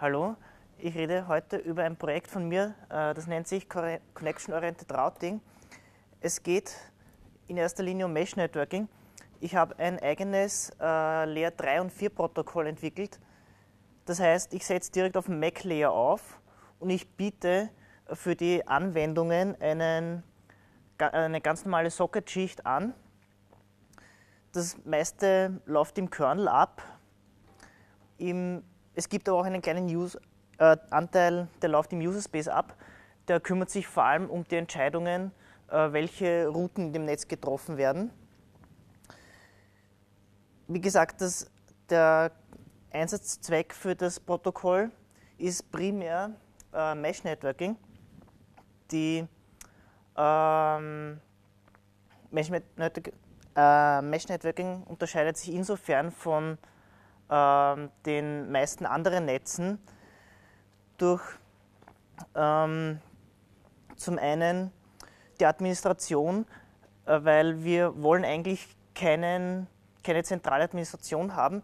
Hallo, ich rede heute über ein Projekt von mir, äh, das nennt sich Connection Oriented Routing. Es geht in erster Linie um Mesh Networking. Ich habe ein eigenes äh, Layer 3 und 4 Protokoll entwickelt. Das heißt, ich setze direkt auf dem Mac Layer auf und ich biete für die Anwendungen einen, eine ganz normale Socket-Schicht an. Das meiste läuft im Kernel ab. Im es gibt aber auch einen kleinen Use, äh, Anteil, der läuft im User Space ab. Der kümmert sich vor allem um die Entscheidungen, äh, welche Routen in dem Netz getroffen werden. Wie gesagt, das, der Einsatzzweck für das Protokoll ist primär äh, Mesh Networking. Die ähm, Mesh, Network, äh, Mesh Networking unterscheidet sich insofern von ähm, den meisten anderen Netzen durch ähm, zum einen die Administration, äh, weil wir wollen eigentlich keinen, keine zentrale Administration haben.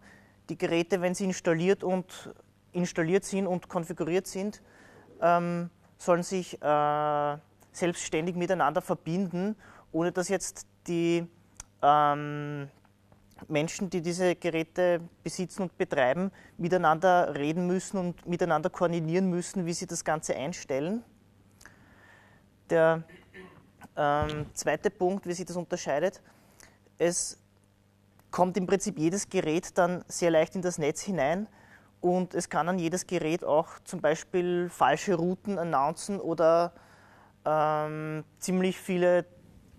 Die Geräte, wenn sie installiert und installiert sind und konfiguriert sind, ähm, sollen sich äh, selbstständig miteinander verbinden, ohne dass jetzt die ähm, Menschen, die diese Geräte besitzen und betreiben, miteinander reden müssen und miteinander koordinieren müssen, wie sie das Ganze einstellen. Der ähm, zweite Punkt, wie sich das unterscheidet, es kommt im Prinzip jedes Gerät dann sehr leicht in das Netz hinein und es kann an jedes Gerät auch zum Beispiel falsche Routen announcen oder ähm, ziemlich, viele,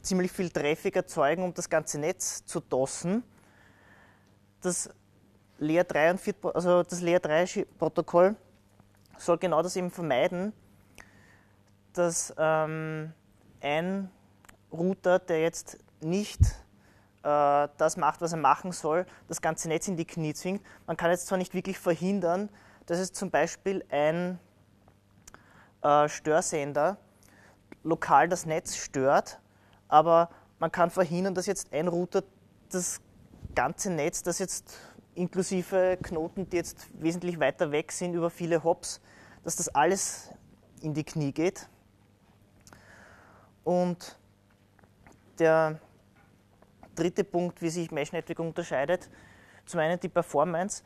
ziemlich viel Traffic erzeugen, um das ganze Netz zu dossen das Layer 3 und 4, also das Layer 3 Protokoll soll genau das eben vermeiden, dass ähm, ein Router, der jetzt nicht äh, das macht, was er machen soll, das ganze Netz in die Knie zwingt. Man kann jetzt zwar nicht wirklich verhindern, dass es zum Beispiel ein äh, Störsender lokal das Netz stört, aber man kann verhindern, dass jetzt ein Router das ganze Netz, das jetzt inklusive Knoten, die jetzt wesentlich weiter weg sind über viele Hops, dass das alles in die Knie geht. Und der dritte Punkt, wie sich Mesh Network unterscheidet, zum einen die Performance,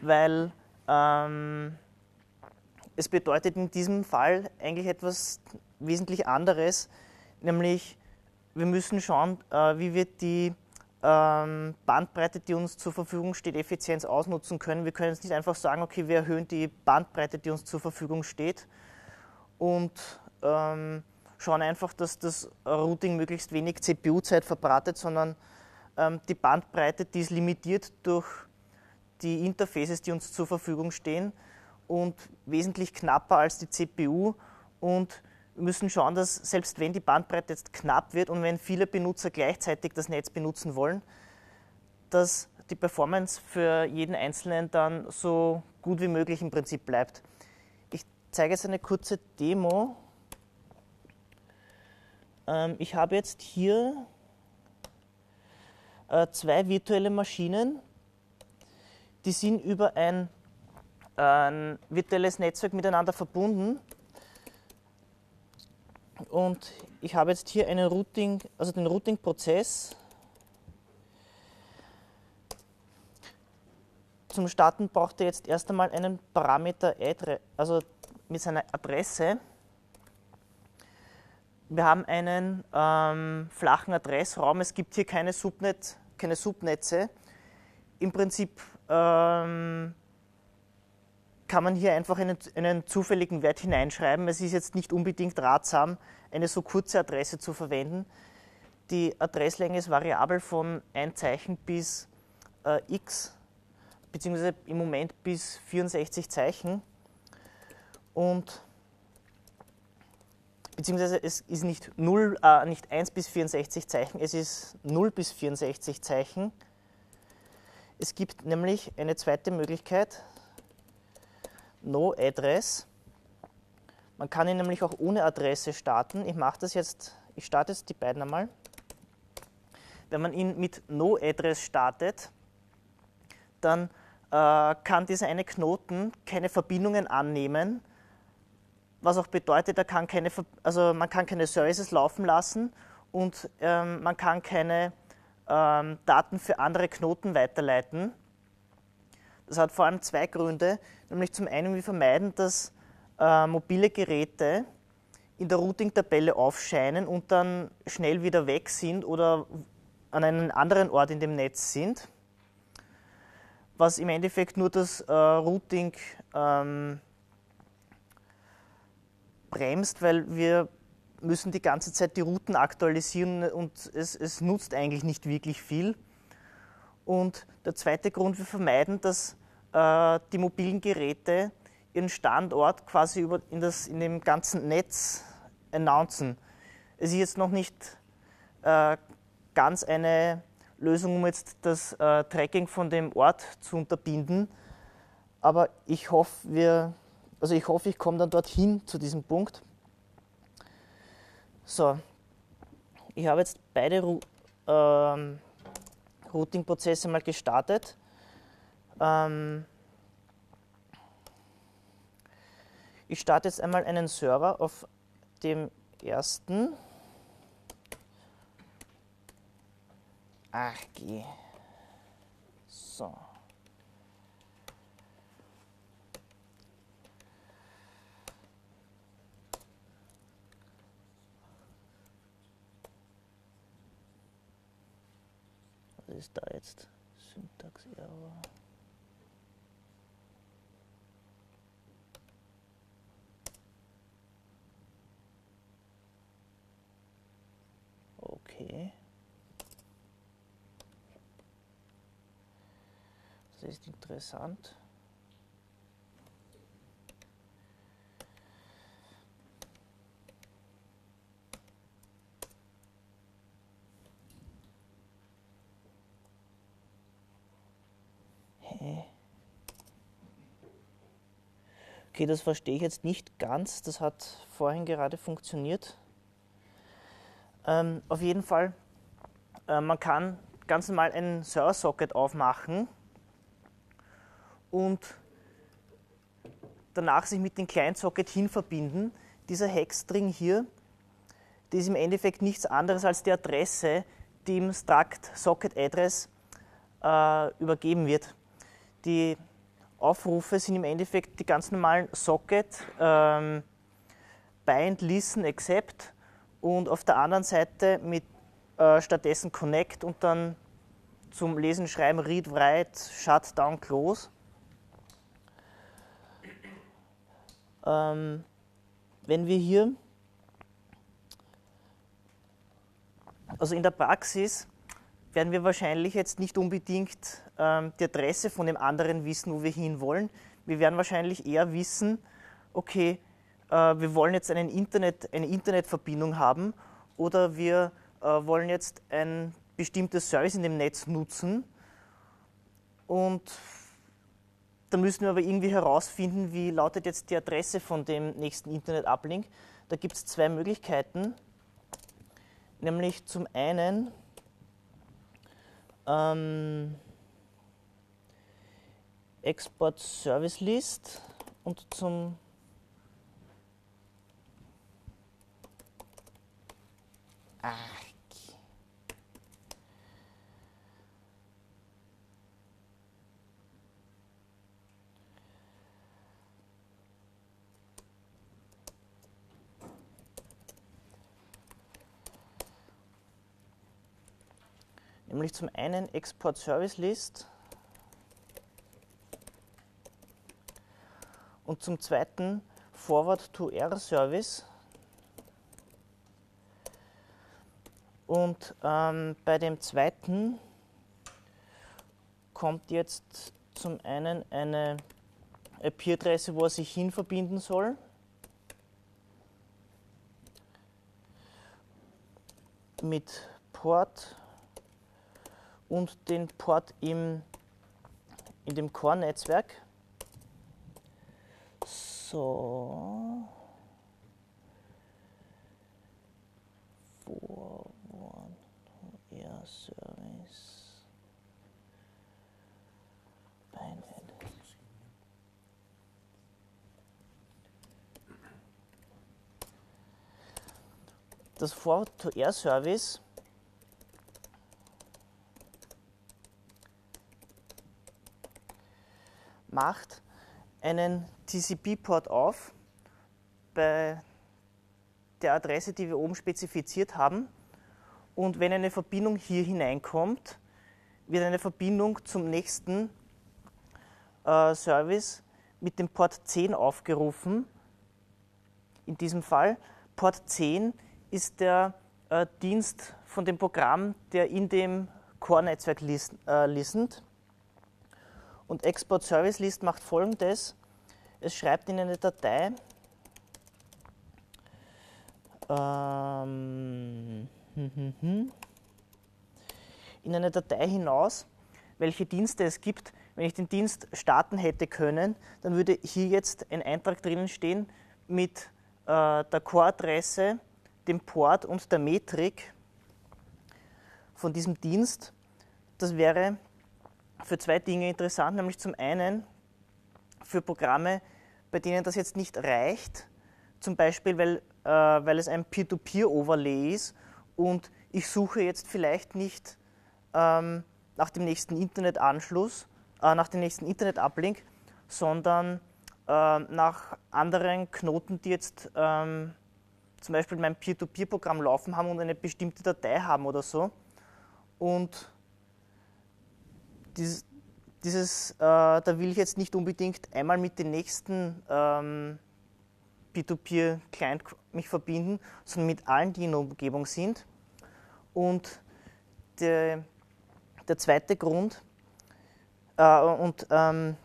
weil ähm, es bedeutet in diesem Fall eigentlich etwas wesentlich anderes, nämlich wir müssen schauen, äh, wie wir die Bandbreite, die uns zur Verfügung steht, Effizienz ausnutzen können. Wir können jetzt nicht einfach sagen, okay, wir erhöhen die Bandbreite, die uns zur Verfügung steht und ähm, schauen einfach, dass das Routing möglichst wenig CPU-Zeit verbratet, sondern ähm, die Bandbreite, die ist limitiert durch die Interfaces, die uns zur Verfügung stehen und wesentlich knapper als die CPU und wir müssen schauen, dass selbst wenn die Bandbreite jetzt knapp wird und wenn viele Benutzer gleichzeitig das Netz benutzen wollen, dass die Performance für jeden Einzelnen dann so gut wie möglich im Prinzip bleibt. Ich zeige jetzt eine kurze Demo. Ähm, ich habe jetzt hier äh, zwei virtuelle Maschinen, die sind über ein, ein virtuelles Netzwerk miteinander verbunden und ich habe jetzt hier einen Routing, also den Routing-Prozess. Zum Starten braucht er jetzt erst einmal einen Parameter, also mit seiner Adresse. Wir haben einen ähm, flachen Adressraum. Es gibt hier keine, Subnet, keine Subnetze. Im Prinzip ähm, kann man hier einfach einen, einen, zufälligen Wert hineinschreiben. Es ist jetzt nicht unbedingt ratsam, eine so kurze Adresse zu verwenden. Die Adresslänge ist variabel von ein Zeichen bis äh, x, beziehungsweise im Moment bis 64 Zeichen. Und beziehungsweise es ist nicht, 0, äh, nicht 1 bis 64 Zeichen, es ist 0 bis 64 Zeichen. Es gibt nämlich eine zweite Möglichkeit, No-Address. Man kann ihn nämlich auch ohne Adresse starten. Ich mache das jetzt, ich starte jetzt die beiden einmal. Wenn man ihn mit No-Address startet, dann äh, kann dieser eine Knoten keine Verbindungen annehmen, was auch bedeutet, er kann keine, also man kann keine Services laufen lassen und ähm, man kann keine ähm, Daten für andere Knoten weiterleiten. Das hat vor allem zwei Gründe, nämlich zum einen wir vermeiden, dass äh, mobile Geräte in der Routing-Tabelle aufscheinen und dann schnell wieder weg sind oder an einem anderen Ort in dem Netz sind, was im Endeffekt nur das äh, Routing ähm, bremst, weil wir müssen die ganze Zeit die Routen aktualisieren und es, es nutzt eigentlich nicht wirklich viel. Und der zweite Grund, wir vermeiden, dass äh, die mobilen Geräte ihren Standort quasi über, in, das, in dem ganzen Netz announcen. Es ist jetzt noch nicht äh, ganz eine Lösung, um jetzt das äh, Tracking von dem Ort zu unterbinden, aber ich hoffe, wir, also ich hoffe, ich komme dann dorthin zu diesem Punkt. So, ich habe jetzt beide ähm, Routing-Prozesse mal gestartet. Ähm, ich starte jetzt einmal einen Server auf dem ersten. Ach, geh. So. Ist da jetzt? Syntax-Error. Okay. Das ist interessant. Okay, das verstehe ich jetzt nicht ganz. Das hat vorhin gerade funktioniert. Ähm, auf jeden Fall, äh, man kann ganz normal einen Server-Socket aufmachen und danach sich mit dem Client-Socket hinverbinden. Dieser Hexstring hier, das ist im Endeffekt nichts anderes als die Adresse, die im Struct Socket Address äh, übergeben wird. Die Aufrufe sind im Endeffekt die ganz normalen Socket, ähm, Bind, Listen, Accept und auf der anderen Seite mit äh, stattdessen Connect und dann zum Lesen, Schreiben, Read, Write, Shut, Down, Close. Ähm, wenn wir hier, also in der Praxis, werden wir wahrscheinlich jetzt nicht unbedingt ähm, die Adresse von dem anderen wissen, wo wir hinwollen. Wir werden wahrscheinlich eher wissen, okay, äh, wir wollen jetzt einen Internet, eine Internetverbindung haben oder wir äh, wollen jetzt ein bestimmtes Service in dem Netz nutzen und da müssen wir aber irgendwie herausfinden, wie lautet jetzt die Adresse von dem nächsten Internet-Uplink. Da gibt es zwei Möglichkeiten, nämlich zum einen ähm, Export Service List und zum Ach. Nämlich zum einen Export Service List und zum zweiten Forward to R Service. Und ähm, bei dem zweiten kommt jetzt zum einen eine IP-Adresse, wo er sich hin verbinden soll. Mit Port und den Port im, in dem Core-Netzwerk. So. For one year service. Painted. Das For-to-Air-Service macht einen TCP-Port auf bei der Adresse, die wir oben spezifiziert haben. Und wenn eine Verbindung hier hineinkommt, wird eine Verbindung zum nächsten äh, Service mit dem Port 10 aufgerufen. In diesem Fall Port 10 ist der äh, Dienst von dem Programm, der in dem Core-Netzwerk list, äh, listened. Und Export Service List macht folgendes: Es schreibt in eine Datei ähm, in eine Datei hinaus, welche Dienste es gibt. Wenn ich den Dienst starten hätte können, dann würde hier jetzt ein Eintrag drinnen stehen mit äh, der Core-Adresse, dem Port und der Metrik von diesem Dienst. Das wäre für zwei Dinge interessant, nämlich zum einen für Programme, bei denen das jetzt nicht reicht, zum Beispiel, weil, äh, weil es ein Peer-to-Peer-Overlay ist und ich suche jetzt vielleicht nicht ähm, nach dem nächsten Internetanschluss, äh, nach dem nächsten Internet-Uplink, sondern äh, nach anderen Knoten, die jetzt ähm, zum Beispiel mein Peer-to-Peer-Programm laufen haben und eine bestimmte Datei haben oder so. Und dieses, dieses äh, da will ich jetzt nicht unbedingt einmal mit den nächsten ähm, P2P-Client mich verbinden, sondern mit allen, die in der Umgebung sind. Und der, der zweite Grund äh, und ähm,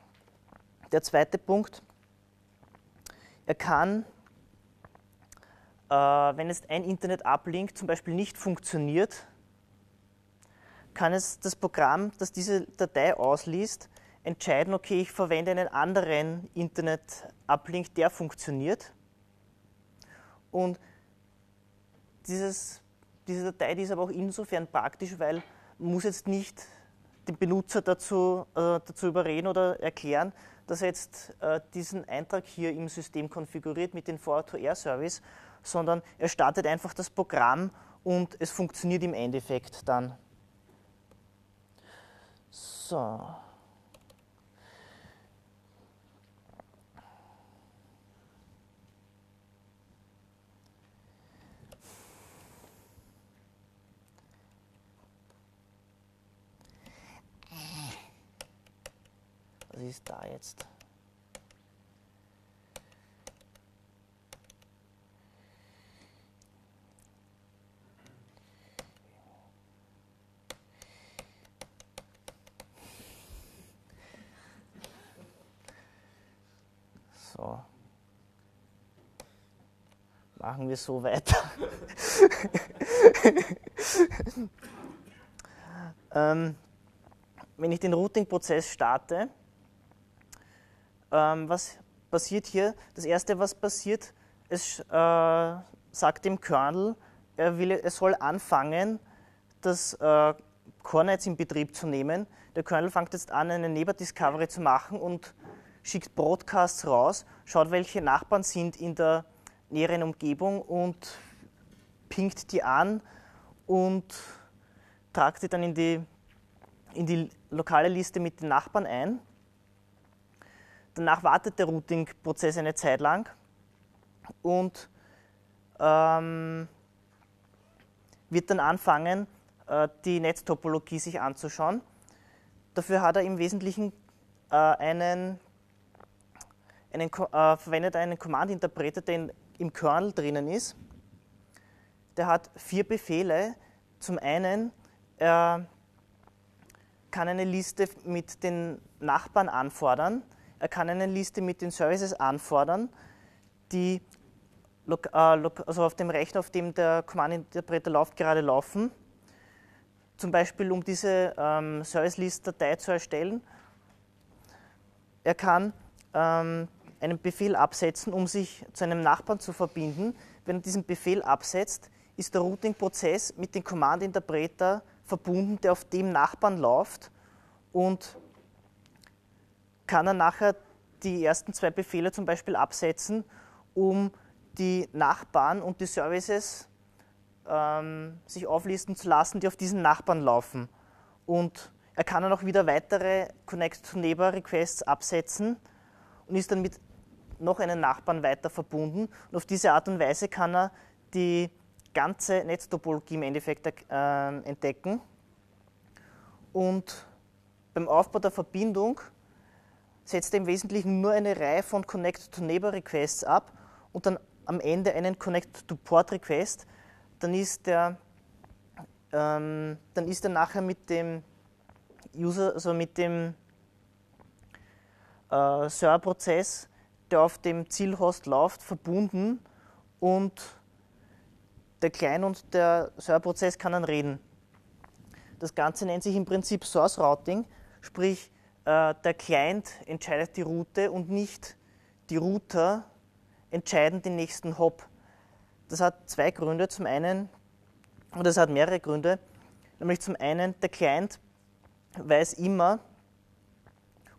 der zweite Punkt, er kann, äh, wenn es ein Internet-Uplink zum Beispiel nicht funktioniert, kann es das Programm, das diese Datei ausliest, entscheiden, okay, ich verwende einen anderen Internet-Uplink, der funktioniert. Und dieses, diese Datei die ist aber auch insofern praktisch, weil man muss jetzt nicht den Benutzer dazu, äh, dazu überreden oder erklären, dass er jetzt äh, diesen Eintrag hier im System konfiguriert mit dem Forward-to-Air-Service, sondern er startet einfach das Programm und es funktioniert im Endeffekt dann. So. Was ist da jetzt? So. Machen wir so weiter. ähm, wenn ich den Routing-Prozess starte, ähm, was passiert hier? Das erste, was passiert, es äh, sagt dem Kernel, er, will, er soll anfangen, das äh, Core-Netz in Betrieb zu nehmen. Der Kernel fängt jetzt an, eine Neighbor-Discovery zu machen und schickt Broadcasts raus, schaut, welche Nachbarn sind in der näheren Umgebung und pinkt die an und tragt die dann in die, in die lokale Liste mit den Nachbarn ein. Danach wartet der Routing-Prozess eine Zeit lang und ähm, wird dann anfangen, äh, die Netztopologie sich anzuschauen. Dafür hat er im Wesentlichen äh, einen, einen äh, verwendet einen Command-Interpreter, der im Kernel drinnen ist. Der hat vier Befehle. Zum einen, er kann eine Liste mit den Nachbarn anfordern er kann eine Liste mit den Services anfordern, die äh, also auf dem Rechner, auf dem der Command-Interpreter läuft, gerade laufen. Zum Beispiel, um diese ähm, Service-List-Datei zu erstellen. Er kann ähm, einen Befehl absetzen, um sich zu einem Nachbarn zu verbinden. Wenn er diesen Befehl absetzt, ist der Routing-Prozess mit dem Command-Interpreter verbunden, der auf dem Nachbarn läuft und kann er nachher die ersten zwei Befehle zum Beispiel absetzen, um die Nachbarn und die Services ähm, sich auflisten zu lassen, die auf diesen Nachbarn laufen. Und er kann dann auch wieder weitere Connect-to-Neighbor-Requests absetzen und ist dann mit noch einen Nachbarn weiter verbunden. Und auf diese Art und Weise kann er die ganze Netztopologie im Endeffekt äh, entdecken. Und beim Aufbau der Verbindung setzt er im Wesentlichen nur eine Reihe von Connect-to-Neighbor-Requests ab und dann am Ende einen Connect-to-Port-Request. Dann ist ähm, dann ist er nachher mit dem User, also mit dem äh, Serverprozess, der auf dem Zielhost läuft, verbunden und der Client und der Serverprozess kann dann reden. Das Ganze nennt sich im Prinzip Source Routing, sprich äh, der Client entscheidet die Route und nicht die Router entscheiden den nächsten Hop. Das hat zwei Gründe. Zum einen, oder das hat mehrere Gründe, nämlich zum einen, der Client weiß immer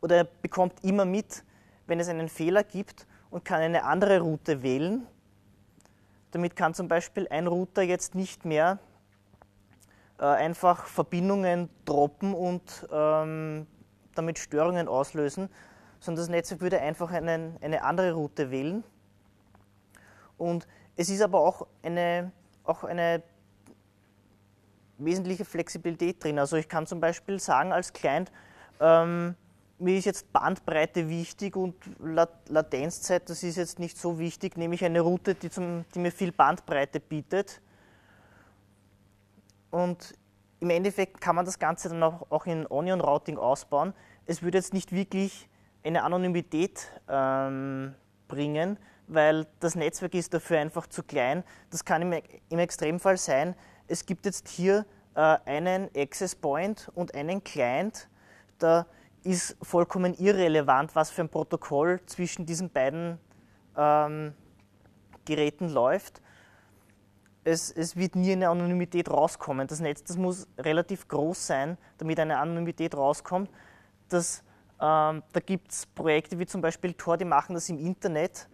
oder er bekommt immer mit, wenn es einen Fehler gibt und kann eine andere Route wählen. Damit kann zum Beispiel ein Router jetzt nicht mehr äh, einfach Verbindungen droppen und ähm, damit Störungen auslösen, sondern das Netzwerk würde einfach einen, eine andere Route wählen. Und es ist aber auch eine, auch eine wesentliche Flexibilität drin. Also ich kann zum Beispiel sagen als Client, ähm, mir ist jetzt Bandbreite wichtig und Latenzzeit, das ist jetzt nicht so wichtig, nehme ich eine Route, die, zum, die mir viel Bandbreite bietet. Und im Endeffekt kann man das Ganze dann auch, auch in Onion Routing ausbauen. Es würde jetzt nicht wirklich eine Anonymität ähm, bringen, weil das Netzwerk ist dafür einfach zu klein. Das kann im, im Extremfall sein, es gibt jetzt hier äh, einen Access Point und einen Client, da ist vollkommen irrelevant, was für ein Protokoll zwischen diesen beiden ähm, Geräten läuft. Es, es, wird nie eine Anonymität rauskommen. Das Netz das muss relativ groß sein, damit eine Anonymität rauskommt. Das, ähm, da gibt es Projekte wie zum Beispiel Tor, die machen das im Internet.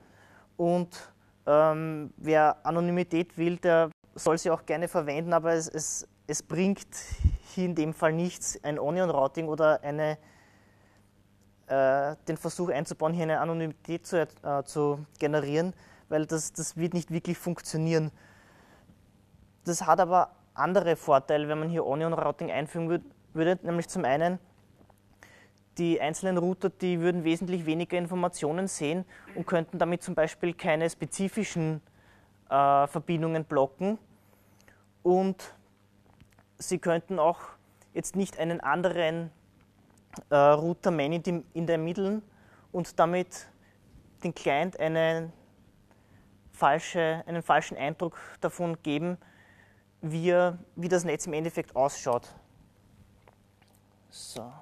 Und ähm, wer Anonymität will, der soll sie auch gerne verwenden, aber es, es, es bringt hier in dem Fall nichts, ein Onion-Routing oder eine den Versuch einzubauen, hier eine Anonymität zu, äh, zu generieren, weil das, das wird nicht wirklich funktionieren. Das hat aber andere Vorteile, wenn man hier Onion Routing einführen würd, würde, nämlich zum einen, die einzelnen Router, die würden wesentlich weniger Informationen sehen und könnten damit zum Beispiel keine spezifischen äh, Verbindungen blocken und sie könnten auch jetzt nicht einen anderen äh, Router Man in der Mitteln und damit den Client eine falsche, einen falschen Eindruck davon geben, wie, wie das Netz im Endeffekt ausschaut. So.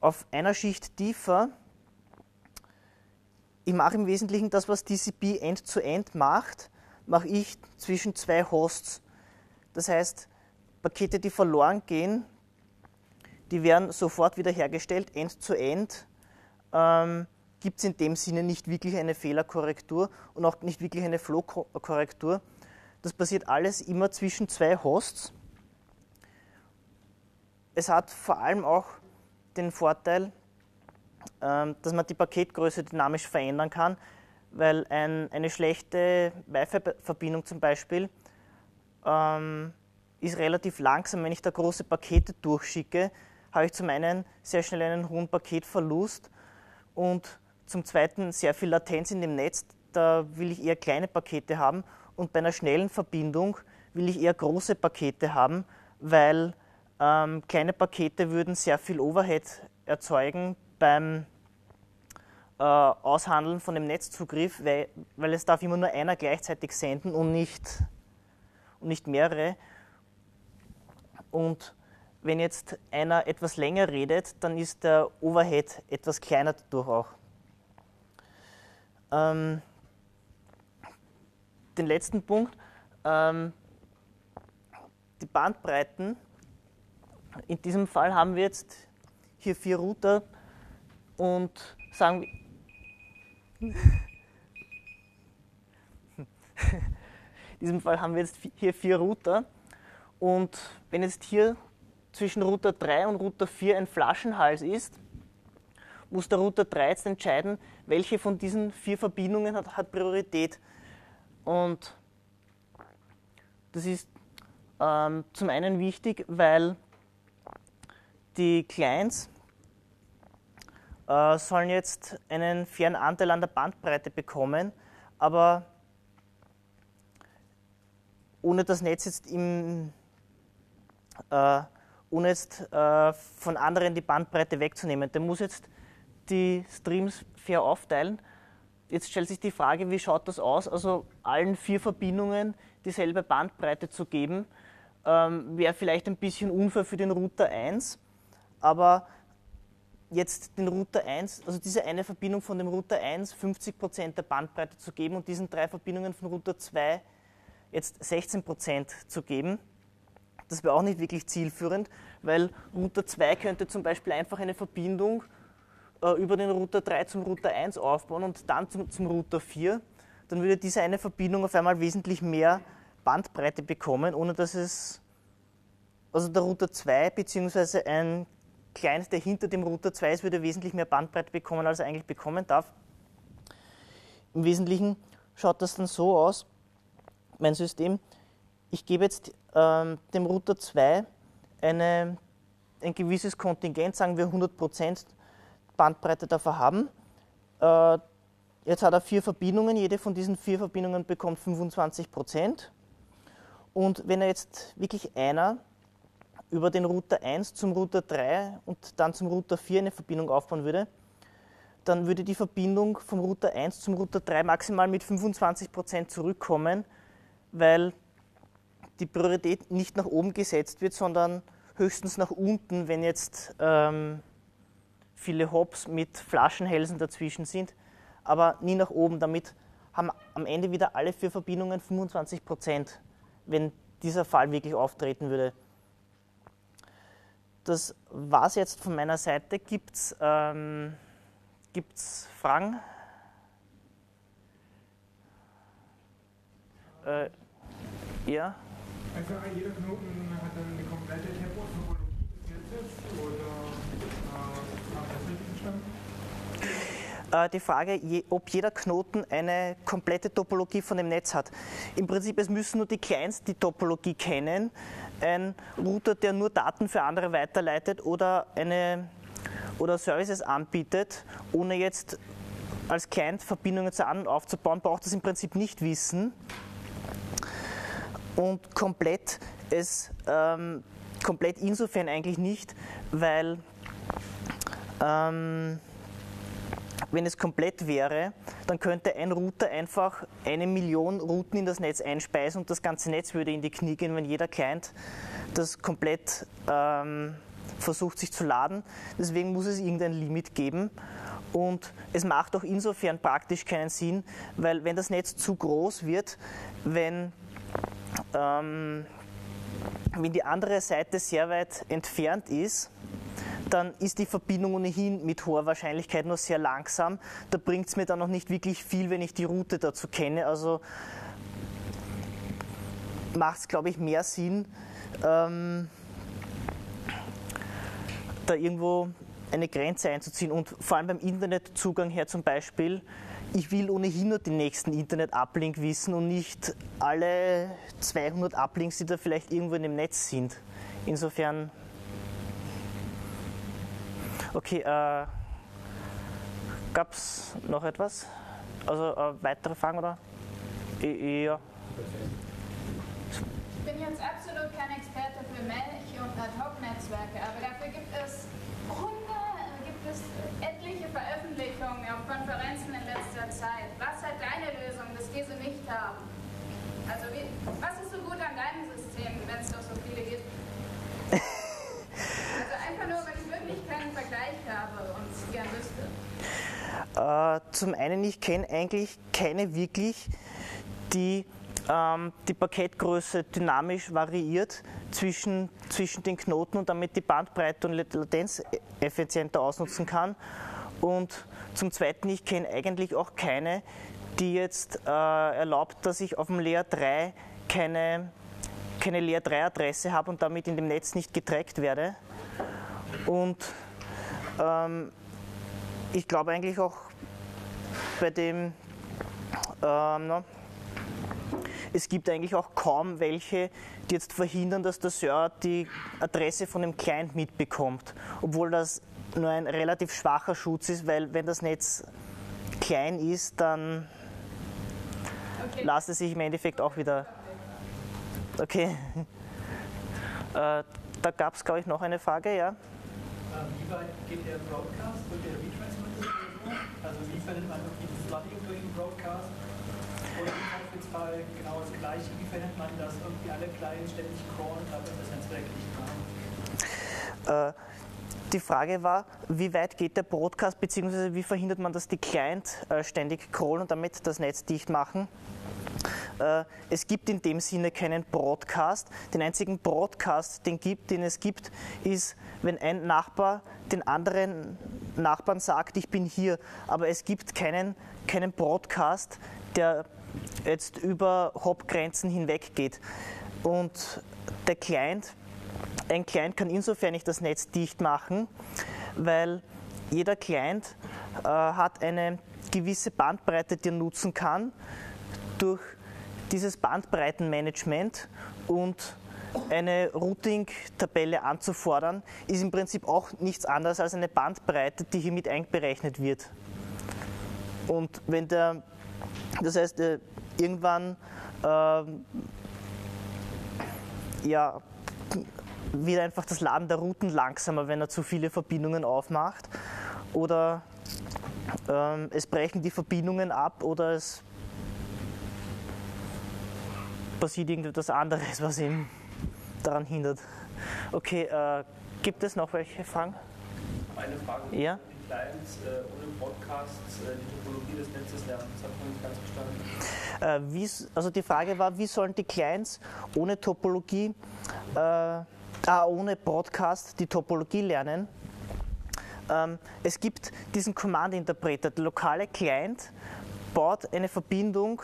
Auf einer Schicht tiefer, ich mache im Wesentlichen das, was TCP End-to-End -End macht, mache ich zwischen zwei Hosts. Das heißt, Pakete, die verloren gehen, die werden sofort wiederhergestellt, end-zu-end. Ähm, Gibt es in dem Sinne nicht wirklich eine Fehlerkorrektur und auch nicht wirklich eine Flow-Korrektur. Das passiert alles immer zwischen zwei Hosts. Es hat vor allem auch den Vorteil, ähm, dass man die Paketgröße dynamisch verändern kann, weil ein, eine schlechte Wi-Fi-Verbindung zum Beispiel ähm, ist relativ langsam, wenn ich da große Pakete durchschicke, habe ich zum einen sehr schnell einen hohen Paketverlust und zum zweiten sehr viel Latenz in dem Netz. Da will ich eher kleine Pakete haben und bei einer schnellen Verbindung will ich eher große Pakete haben, weil ähm, kleine Pakete würden sehr viel Overhead erzeugen beim äh, Aushandeln von dem Netzzugriff, weil, weil es darf immer nur einer gleichzeitig senden und nicht, und nicht mehrere. Und wenn jetzt einer etwas länger redet, dann ist der Overhead etwas kleiner dadurch auch. Ähm, den letzten Punkt, ähm, die Bandbreiten. In diesem Fall haben wir jetzt hier vier Router und sagen diesem Fall haben wir jetzt hier vier Router. Und wenn jetzt hier zwischen Router 3 und Router 4 ein Flaschenhals ist, muss der Router 3 jetzt entscheiden, welche von diesen vier Verbindungen hat, hat Priorität. Und das ist ähm, zum einen wichtig, weil die Clients äh, sollen jetzt einen fairen Anteil an der Bandbreite bekommen, aber ohne das Netz jetzt im, äh, ohne jetzt äh, von anderen die Bandbreite wegzunehmen. Der muss jetzt die Streams fair aufteilen. Jetzt stellt sich die Frage, wie schaut das aus? Also allen vier Verbindungen dieselbe Bandbreite zu geben, ähm, wäre vielleicht ein bisschen unfair für den Router 1, aber jetzt den Router 1, also diese eine Verbindung von dem Router 1 50% der Bandbreite zu geben und diesen drei Verbindungen von Router 2 jetzt 16% zu geben. Das wäre auch nicht wirklich zielführend, weil Router 2 könnte zum Beispiel einfach eine Verbindung äh, über den Router 3 zum Router 1 aufbauen und dann zum, zum Router 4. Dann würde diese eine Verbindung auf einmal wesentlich mehr Bandbreite bekommen, ohne dass es, also der Router 2 bzw. ein Client, der hinter dem Router 2 ist, würde wesentlich mehr Bandbreite bekommen, als er eigentlich bekommen darf. Im Wesentlichen schaut das dann so aus, mein System, ich gebe jetzt ähm, dem Router 2 eine, ein gewisses Kontingent, sagen wir 100% Bandbreite dafür haben. Äh, jetzt hat er vier Verbindungen, jede von diesen vier Verbindungen bekommt 25%. Und wenn er jetzt wirklich einer über den Router 1 zum Router 3 und dann zum Router 4 eine Verbindung aufbauen würde, dann würde die Verbindung vom Router 1 zum Router 3 maximal mit 25% zurückkommen, weil die Priorität nicht nach oben gesetzt wird, sondern höchstens nach unten, wenn jetzt ähm, viele Hops mit Flaschenhälsen dazwischen sind, aber nie nach oben. Damit haben am Ende wieder alle vier Verbindungen 25% wenn dieser Fall wirklich auftreten würde das war es jetzt von meiner Seite. Gibt es ähm, Fragen? Äh, ja? Also jeder Knoten hat dann eine komplette Tempo-Topologie des Netzes oder äh? Äh, die Frage, ob jeder Knoten eine komplette Topologie von dem Netz hat. Im Prinzip, es müssen nur die Clients die Topologie kennen. Ein Router, der nur Daten für andere weiterleitet oder, eine, oder Services anbietet, ohne jetzt als Client Verbindungen zu anderen aufzubauen, braucht das im Prinzip nicht wissen. Und komplett es ähm, komplett insofern eigentlich nicht, weil ähm, wenn es komplett wäre, dann könnte ein Router einfach eine Million Routen in das Netz einspeisen und das ganze Netz würde in die Knie gehen, wenn jeder Client das komplett ähm, versucht sich zu laden. Deswegen muss es irgendein Limit geben. Und es macht auch insofern praktisch keinen Sinn, weil wenn das Netz zu groß wird, wenn, ähm, wenn die andere Seite sehr weit entfernt ist, dann ist die Verbindung ohnehin mit hoher Wahrscheinlichkeit nur sehr langsam. Da bringt es mir dann noch nicht wirklich viel, wenn ich die Route dazu kenne. Also macht es, glaube ich, mehr Sinn, ähm, da irgendwo eine Grenze einzuziehen. Und vor allem beim Internetzugang her zum Beispiel, ich will ohnehin nur den nächsten Internet-Uplink wissen und nicht alle 200 Uplinks, die da vielleicht irgendwo in dem Netz sind. Insofern Okay, äh, gab es noch etwas? Also äh, weitere Fragen oder? Ja. Ich bin jetzt absolut kein Experte für Melch- und Ad-Hoc-Netzwerke, aber dafür gibt es hundert, gibt es etliche Veröffentlichungen auf Konferenzen in letzter Zeit. Was hat deine Lösung, dass diese nicht haben? Also wie, was ist so gut an deinem System, wenn es doch so viele gibt? Also einfach nur, wenn ich wirklich keinen Vergleich habe und es gern wüsste. Äh, zum einen, ich kenne eigentlich keine wirklich, die ähm, die Paketgröße dynamisch variiert zwischen, zwischen den Knoten und damit die Bandbreite und Latenz effizienter ausnutzen kann. Und zum Zweiten, ich kenne eigentlich auch keine, die jetzt äh, erlaubt, dass ich auf dem Layer 3 keine, keine Layer 3 Adresse habe und damit in dem Netz nicht getrackt werde. Und ähm, ich glaube eigentlich auch bei dem, ähm, no, es gibt eigentlich auch kaum welche, die jetzt verhindern, dass der Server die Adresse von dem Client mitbekommt, obwohl das nur ein relativ schwacher Schutz ist, weil wenn das Netz klein ist, dann Okay. lässt es sich im Endeffekt auch wieder. Okay. Äh, da gab es, glaube ich, noch eine Frage, ja? Äh, Wie weit geht der Broadcast und der Retransmitter sowieso? Also wie verhindert man irgendwie das Flooding durch den Broadcast? Oder im Zweifelsfall genau das Gleiche, wie verhindert man, dass irgendwie alle Clients ständig crawlen, aber das Netzwerk nicht haben? Äh, die Frage war, wie weit geht der Broadcast, beziehungsweise wie verhindert man, dass die Client äh, ständig crawlen und damit das Netz dicht machen? Äh, es gibt in dem Sinne keinen Broadcast. Den einzigen Broadcast, den, gibt, den es gibt, ist, wenn ein Nachbar den anderen Nachbarn sagt, ich bin hier. Aber es gibt keinen, keinen Broadcast, der jetzt über Hop-Grenzen hinweg geht. Und der Client, ein Client kann insofern nicht das Netz dicht machen, weil jeder Client äh, hat eine gewisse Bandbreite, die er nutzen kann durch dieses Bandbreitenmanagement und eine Routing-Tabelle anzufordern, ist im Prinzip auch nichts anderes als eine Bandbreite, die hier mit einberechnet wird. Und wenn der, das heißt, äh, irgendwann ähm, ja, wird einfach das Laden der Routen langsamer, wenn er zu viele Verbindungen aufmacht. Oder ähm, es brechen die Verbindungen ab oder es passiert irgendetwas anderes, was ihn daran hindert. Okay, äh, gibt es noch welche Fragen? Eine Frage. Ja? Clients äh, ohne Podcasts äh, die Topologie des Netzes lernen. Das habe ich nicht ganz verstanden. Äh, wie, also die Frage war, wie sollen die Clients ohne Topologie, äh, ah, ohne Broadcast die Topologie lernen? Ähm, es gibt diesen Command-Interpreter. Der lokale Client baut eine Verbindung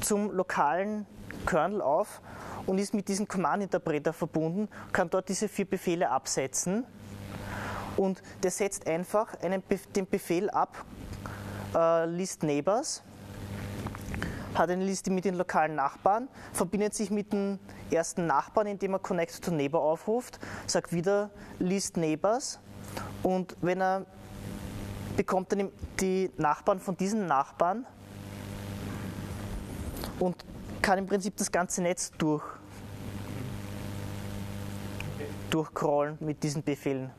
zum lokalen Kernel auf und ist mit diesem Command-Interpreter verbunden, kann dort diese vier Befehle absetzen und der setzt einfach einen, den Befehl ab, äh, list neighbors, hat eine Liste mit den lokalen Nachbarn, verbindet sich mit dem ersten Nachbarn, indem er Connect to Neighbor aufruft, sagt wieder List Neighbors und wenn er bekommt dann die Nachbarn von diesen Nachbarn und kann im Prinzip das ganze Netz durch durchcrawlen mit diesen Befehlen.